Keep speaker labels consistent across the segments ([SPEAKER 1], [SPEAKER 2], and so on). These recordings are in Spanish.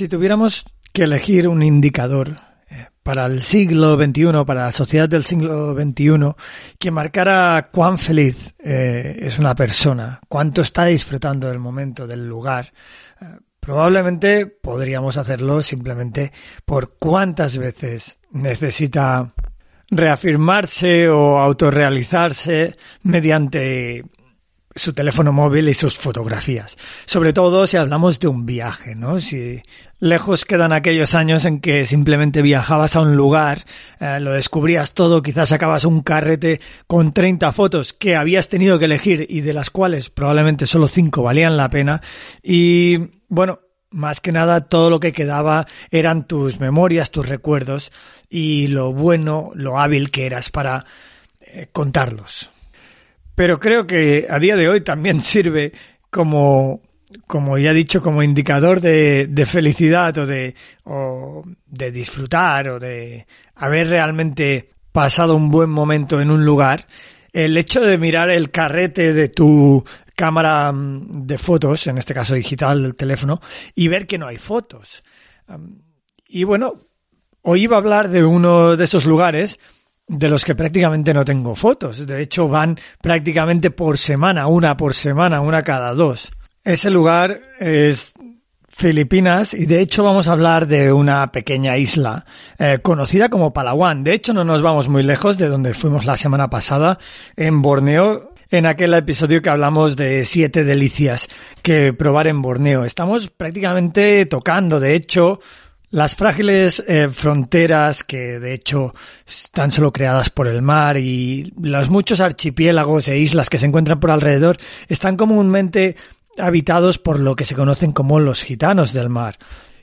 [SPEAKER 1] Si tuviéramos que elegir un indicador para el siglo XXI, para la sociedad del siglo XXI, que marcara cuán feliz eh, es una persona, cuánto está disfrutando del momento, del lugar, eh, probablemente podríamos hacerlo simplemente por cuántas veces necesita reafirmarse o autorrealizarse mediante su teléfono móvil y sus fotografías. Sobre todo si hablamos de un viaje, ¿no? Si lejos quedan aquellos años en que simplemente viajabas a un lugar, eh, lo descubrías todo, quizás sacabas un carrete con 30 fotos que habías tenido que elegir y de las cuales probablemente solo 5 valían la pena y bueno, más que nada todo lo que quedaba eran tus memorias, tus recuerdos y lo bueno, lo hábil que eras para eh, contarlos. Pero creo que a día de hoy también sirve como, como ya he dicho, como indicador de, de felicidad o de, o de disfrutar o de haber realmente pasado un buen momento en un lugar. El hecho de mirar el carrete de tu cámara mm, de fotos, en este caso digital del teléfono, y ver que no hay fotos. Y bueno, hoy iba a hablar de uno de esos lugares de los que prácticamente no tengo fotos. De hecho, van prácticamente por semana, una por semana, una cada dos. Ese lugar es Filipinas y de hecho vamos a hablar de una pequeña isla eh, conocida como Palawan. De hecho, no nos vamos muy lejos de donde fuimos la semana pasada en Borneo. En aquel episodio que hablamos de siete delicias que probar en Borneo. Estamos prácticamente tocando, de hecho, las frágiles eh, fronteras que de hecho están solo creadas por el mar y los muchos archipiélagos e islas que se encuentran por alrededor están comúnmente habitados por lo que se conocen como los gitanos del mar,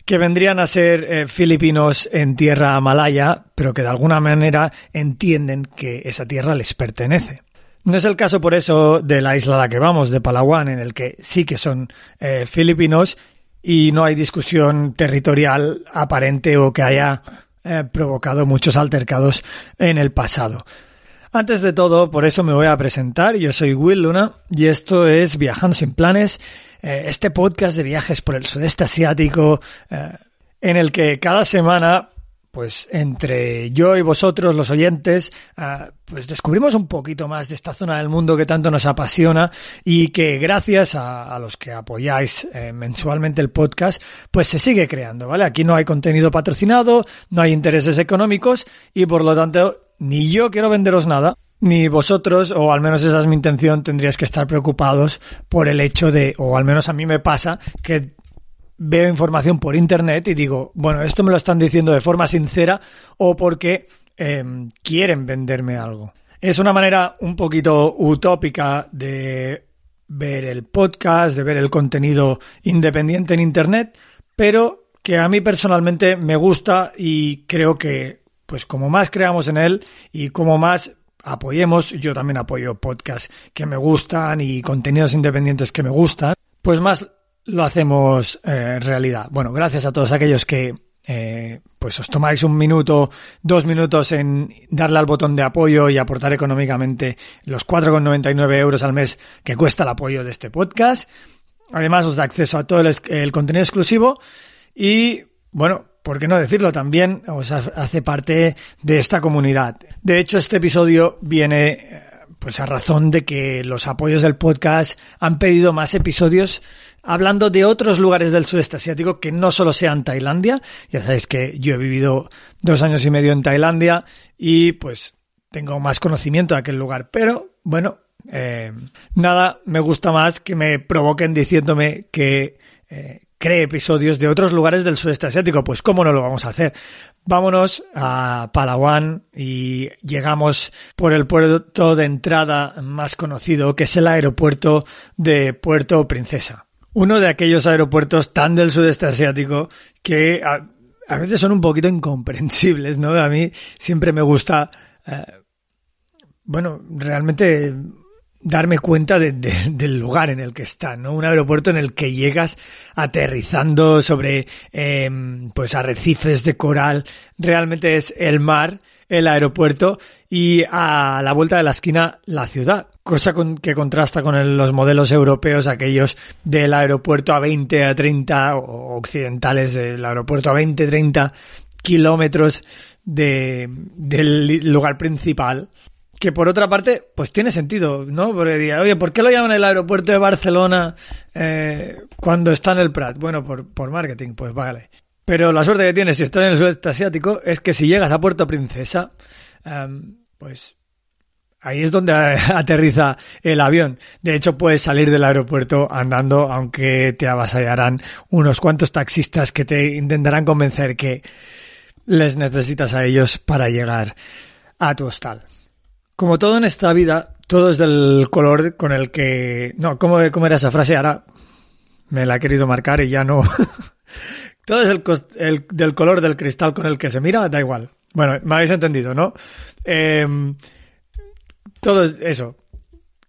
[SPEAKER 1] que vendrían a ser eh, filipinos en tierra malaya, pero que de alguna manera entienden que esa tierra les pertenece. No es el caso por eso de la isla a la que vamos, de Palawan, en el que sí que son eh, filipinos y no hay discusión territorial aparente o que haya eh, provocado muchos altercados en el pasado. Antes de todo, por eso me voy a presentar. Yo soy Will Luna y esto es Viajando sin planes, eh, este podcast de viajes por el sudeste asiático, eh, en el que cada semana, pues entre yo y vosotros, los oyentes, eh, pues descubrimos un poquito más de esta zona del mundo que tanto nos apasiona y que gracias a, a los que apoyáis eh, mensualmente el podcast, pues se sigue creando, ¿vale? Aquí no hay contenido patrocinado, no hay intereses económicos y por lo tanto ni yo quiero venderos nada, ni vosotros, o al menos esa es mi intención, tendríais que estar preocupados por el hecho de, o al menos a mí me pasa, que veo información por internet y digo, bueno, esto me lo están diciendo de forma sincera o porque eh, quieren venderme algo. Es una manera un poquito utópica de ver el podcast, de ver el contenido independiente en internet, pero que a mí personalmente me gusta y creo que pues como más creamos en él y como más apoyemos, yo también apoyo podcasts que me gustan y contenidos independientes que me gustan, pues más lo hacemos eh, realidad. Bueno, gracias a todos aquellos que eh, pues os tomáis un minuto, dos minutos en darle al botón de apoyo y aportar económicamente los 4,99 euros al mes que cuesta el apoyo de este podcast. Además os da acceso a todo el, el contenido exclusivo y bueno, ¿por qué no decirlo? También os hace parte de esta comunidad. De hecho, este episodio viene pues a razón de que los apoyos del podcast han pedido más episodios hablando de otros lugares del sudeste asiático que no solo sean Tailandia. Ya sabéis que yo he vivido dos años y medio en Tailandia y pues tengo más conocimiento de aquel lugar. Pero bueno, eh, nada me gusta más que me provoquen diciéndome que eh, cree episodios de otros lugares del sudeste asiático. Pues cómo no lo vamos a hacer. Vámonos a Palawan y llegamos por el puerto de entrada más conocido, que es el aeropuerto de Puerto Princesa. Uno de aquellos aeropuertos tan del sudeste asiático que a, veces son un poquito incomprensibles, ¿no? A mí siempre me gusta, eh, bueno, realmente darme cuenta de, de, del lugar en el que está, ¿no? Un aeropuerto en el que llegas aterrizando sobre eh, pues arrecifes de coral, realmente es el mar, el aeropuerto y a la vuelta de la esquina la ciudad, cosa con, que contrasta con los modelos europeos, aquellos del aeropuerto a 20, a 30 o occidentales del aeropuerto a 20, 30 kilómetros de, del lugar principal que por otra parte, pues tiene sentido, ¿no? Porque diría, oye, ¿por qué lo llaman el aeropuerto de Barcelona eh, cuando está en el Prat? Bueno, por, por marketing, pues vale. Pero la suerte que tienes si estás en el sudeste asiático es que si llegas a Puerto Princesa, um, pues ahí es donde aterriza el avión. De hecho, puedes salir del aeropuerto andando, aunque te avasallarán unos cuantos taxistas que te intentarán convencer que les necesitas a ellos para llegar a tu hostal. Como todo en esta vida, todo es del color con el que... No, ¿cómo, era esa frase? Ahora me la he querido marcar y ya no... todo es el, el, del color del cristal con el que se mira, da igual. Bueno, me habéis entendido, ¿no? Eh, todo es eso.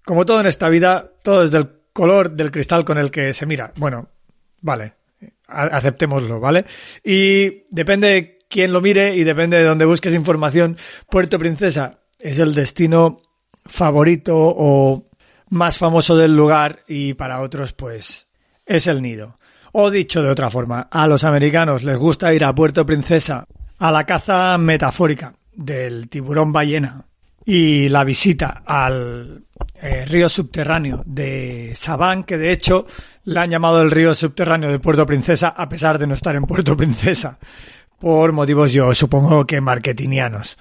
[SPEAKER 1] Como todo en esta vida, todo es del color del cristal con el que se mira. Bueno, vale, aceptémoslo, ¿vale? Y depende de quién lo mire y depende de dónde busques información. Puerto Princesa es el destino favorito o más famoso del lugar y para otros pues es el nido. O dicho de otra forma, a los americanos les gusta ir a Puerto Princesa a la caza metafórica del tiburón ballena y la visita al eh, río subterráneo de Sabán, que de hecho le han llamado el río subterráneo de Puerto Princesa a pesar de no estar en Puerto Princesa, por motivos yo supongo que marketingianos.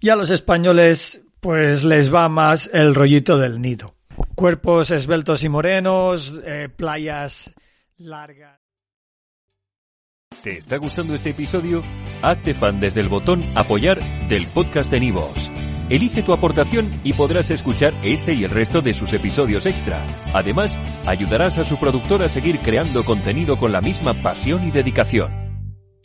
[SPEAKER 1] Y a los españoles pues les va más el rollito del nido. Cuerpos esbeltos y morenos, eh, playas largas.
[SPEAKER 2] ¿Te está gustando este episodio? Hazte fan desde el botón apoyar del podcast de Nivos. Elige tu aportación y podrás escuchar este y el resto de sus episodios extra. Además, ayudarás a su productor a seguir creando contenido con la misma pasión y dedicación.